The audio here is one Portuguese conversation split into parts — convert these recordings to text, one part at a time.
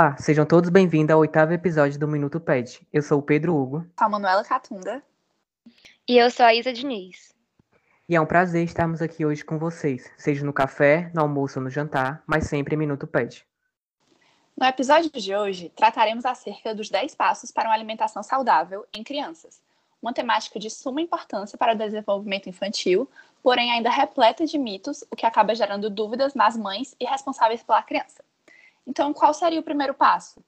Olá, sejam todos bem-vindos ao oitavo episódio do Minuto Pet. Eu sou o Pedro Hugo. Sou a Manuela Catunda. E eu sou a Isa Diniz. E é um prazer estarmos aqui hoje com vocês, seja no café, no almoço ou no jantar, mas sempre em Minuto Pet. No episódio de hoje, trataremos acerca dos 10 passos para uma alimentação saudável em crianças, uma temática de suma importância para o desenvolvimento infantil, porém ainda repleta de mitos, o que acaba gerando dúvidas nas mães e responsáveis pela criança. Então, qual seria o primeiro passo?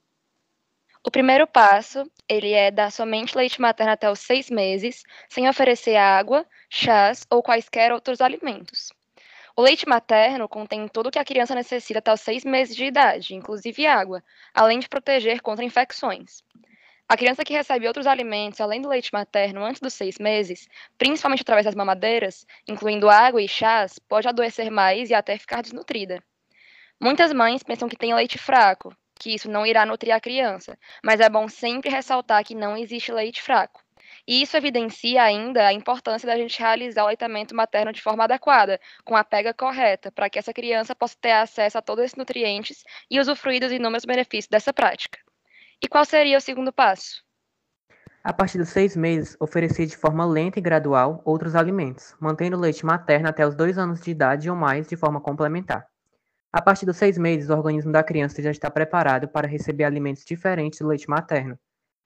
O primeiro passo, ele é dar somente leite materno até os seis meses, sem oferecer água, chás ou quaisquer outros alimentos. O leite materno contém tudo o que a criança necessita até os seis meses de idade, inclusive água, além de proteger contra infecções. A criança que recebe outros alimentos além do leite materno antes dos seis meses, principalmente através das mamadeiras, incluindo água e chás, pode adoecer mais e até ficar desnutrida. Muitas mães pensam que tem leite fraco, que isso não irá nutrir a criança, mas é bom sempre ressaltar que não existe leite fraco. E isso evidencia ainda a importância da gente realizar o leitamento materno de forma adequada, com a pega correta, para que essa criança possa ter acesso a todos esses nutrientes e usufruir dos inúmeros benefícios dessa prática. E qual seria o segundo passo? A partir dos seis meses, oferecer de forma lenta e gradual outros alimentos, mantendo o leite materno até os dois anos de idade ou mais de forma complementar. A partir dos seis meses, o organismo da criança já está preparado para receber alimentos diferentes do leite materno,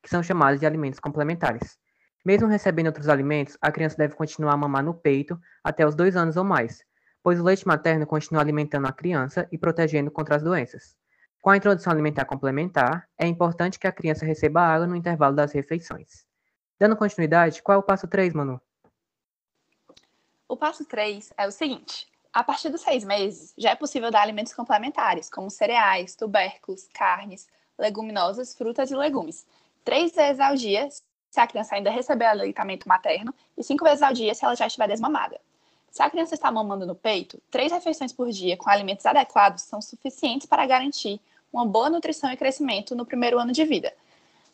que são chamados de alimentos complementares. Mesmo recebendo outros alimentos, a criança deve continuar a mamar no peito até os dois anos ou mais, pois o leite materno continua alimentando a criança e protegendo contra as doenças. Com a introdução alimentar complementar, é importante que a criança receba água no intervalo das refeições. Dando continuidade, qual é o passo 3, Manu? O passo 3 é o seguinte: a partir dos seis meses, já é possível dar alimentos complementares, como cereais, tubérculos, carnes, leguminosas, frutas e legumes, três vezes ao dia se a criança ainda receber aleitamento materno e cinco vezes ao dia se ela já estiver desmamada. Se a criança está mamando no peito, três refeições por dia com alimentos adequados são suficientes para garantir uma boa nutrição e crescimento no primeiro ano de vida.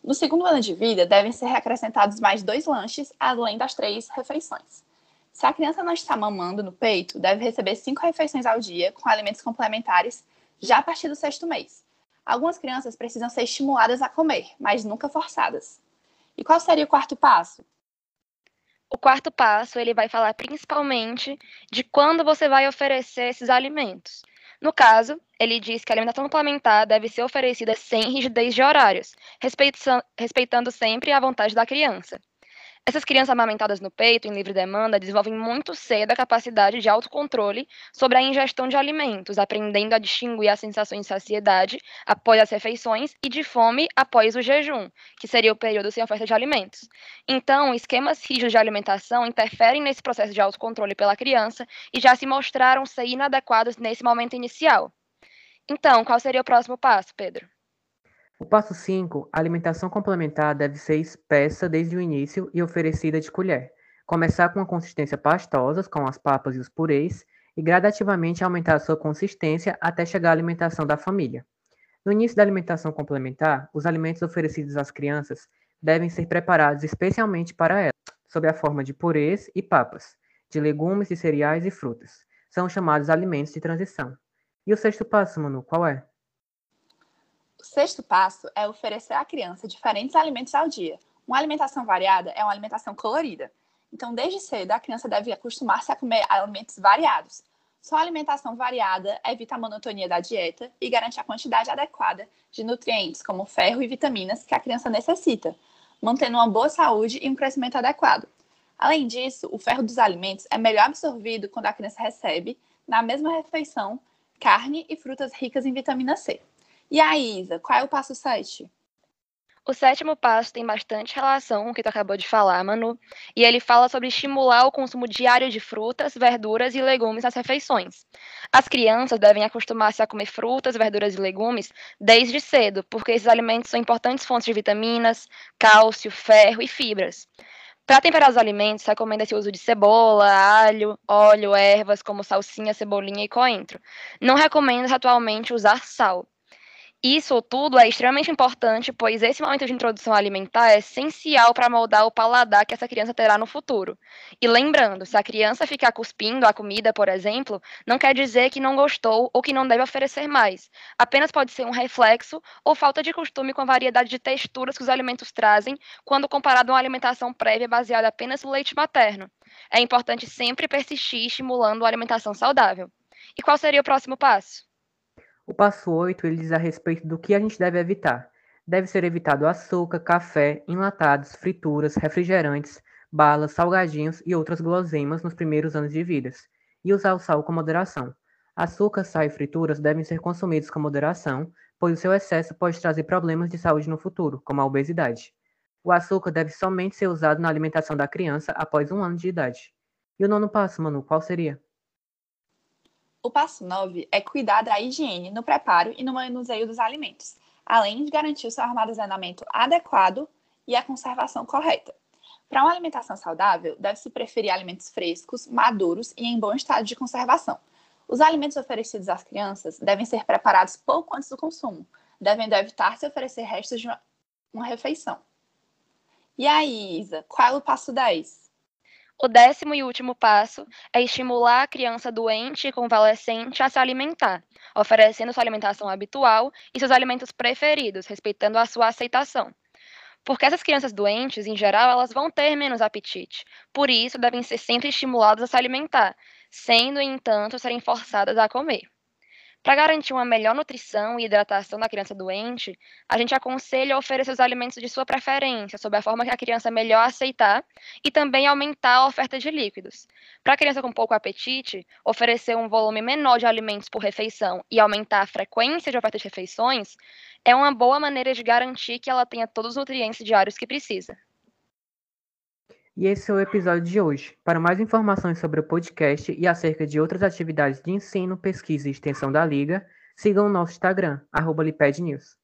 No segundo ano de vida, devem ser acrescentados mais dois lanches, além das três refeições. Se a criança não está mamando no peito, deve receber cinco refeições ao dia com alimentos complementares já a partir do sexto mês. Algumas crianças precisam ser estimuladas a comer, mas nunca forçadas. E qual seria o quarto passo? O quarto passo, ele vai falar principalmente de quando você vai oferecer esses alimentos. No caso, ele diz que a alimentação complementar deve ser oferecida sem rigidez de horários, respeitando sempre a vontade da criança. Essas crianças amamentadas no peito, em livre demanda, desenvolvem muito cedo a capacidade de autocontrole sobre a ingestão de alimentos, aprendendo a distinguir as sensações de saciedade após as refeições e de fome após o jejum, que seria o período sem oferta de alimentos. Então, esquemas rígidos de alimentação interferem nesse processo de autocontrole pela criança e já se mostraram ser inadequados nesse momento inicial. Então, qual seria o próximo passo, Pedro? O passo 5, a alimentação complementar deve ser espessa desde o início e oferecida de colher. Começar com uma consistência pastosa, com as papas e os purês, e gradativamente aumentar a sua consistência até chegar à alimentação da família. No início da alimentação complementar, os alimentos oferecidos às crianças devem ser preparados especialmente para elas, sob a forma de purês e papas, de legumes e cereais e frutas. São chamados alimentos de transição. E o sexto passo, Manu, qual é? Sexto passo é oferecer à criança diferentes alimentos ao dia. Uma alimentação variada é uma alimentação colorida. Então, desde cedo, a criança deve acostumar-se a comer alimentos variados. Só alimentação variada evita a monotonia da dieta e garante a quantidade adequada de nutrientes, como ferro e vitaminas, que a criança necessita, mantendo uma boa saúde e um crescimento adequado. Além disso, o ferro dos alimentos é melhor absorvido quando a criança recebe, na mesma refeição, carne e frutas ricas em vitamina C. E aí, Isa, qual é o passo 7? O sétimo passo tem bastante relação com o que tu acabou de falar, Manu, e ele fala sobre estimular o consumo diário de frutas, verduras e legumes nas refeições. As crianças devem acostumar-se a comer frutas, verduras e legumes desde cedo, porque esses alimentos são importantes fontes de vitaminas, cálcio, ferro e fibras. Para temperar os alimentos, recomenda-se o uso de cebola, alho, óleo, ervas como salsinha, cebolinha e coentro. Não recomenda atualmente usar sal. Isso tudo é extremamente importante, pois esse momento de introdução alimentar é essencial para moldar o paladar que essa criança terá no futuro. E lembrando, se a criança ficar cuspindo a comida, por exemplo, não quer dizer que não gostou ou que não deve oferecer mais. Apenas pode ser um reflexo ou falta de costume com a variedade de texturas que os alimentos trazem quando comparado a uma alimentação prévia baseada apenas no leite materno. É importante sempre persistir estimulando a alimentação saudável. E qual seria o próximo passo? O passo 8 ele diz a respeito do que a gente deve evitar. Deve ser evitado açúcar, café, enlatados, frituras, refrigerantes, balas, salgadinhos e outras guloseimas nos primeiros anos de vida, e usar o sal com moderação. Açúcar, sal e frituras devem ser consumidos com moderação, pois o seu excesso pode trazer problemas de saúde no futuro, como a obesidade. O açúcar deve somente ser usado na alimentação da criança após um ano de idade. E o nono passo, Manu, qual seria? O passo 9 é cuidar da higiene no preparo e no manuseio dos alimentos, além de garantir o seu armazenamento adequado e a conservação correta. Para uma alimentação saudável, deve-se preferir alimentos frescos, maduros e em bom estado de conservação. Os alimentos oferecidos às crianças devem ser preparados pouco antes do consumo, devendo evitar-se oferecer restos de uma refeição. E aí, Isa, qual é o passo 10? O décimo e último passo é estimular a criança doente e convalescente a se alimentar, oferecendo sua alimentação habitual e seus alimentos preferidos, respeitando a sua aceitação. Porque essas crianças doentes, em geral, elas vão ter menos apetite. Por isso, devem ser sempre estimuladas a se alimentar, sendo, entanto, serem forçadas a comer. Para garantir uma melhor nutrição e hidratação da criança doente, a gente aconselha oferecer os alimentos de sua preferência, sob a forma que a criança melhor aceitar, e também aumentar a oferta de líquidos. Para a criança com pouco apetite, oferecer um volume menor de alimentos por refeição e aumentar a frequência de oferta de refeições é uma boa maneira de garantir que ela tenha todos os nutrientes diários que precisa. E esse é o episódio de hoje. Para mais informações sobre o podcast e acerca de outras atividades de ensino, pesquisa e extensão da Liga, sigam o nosso Instagram, arroba News.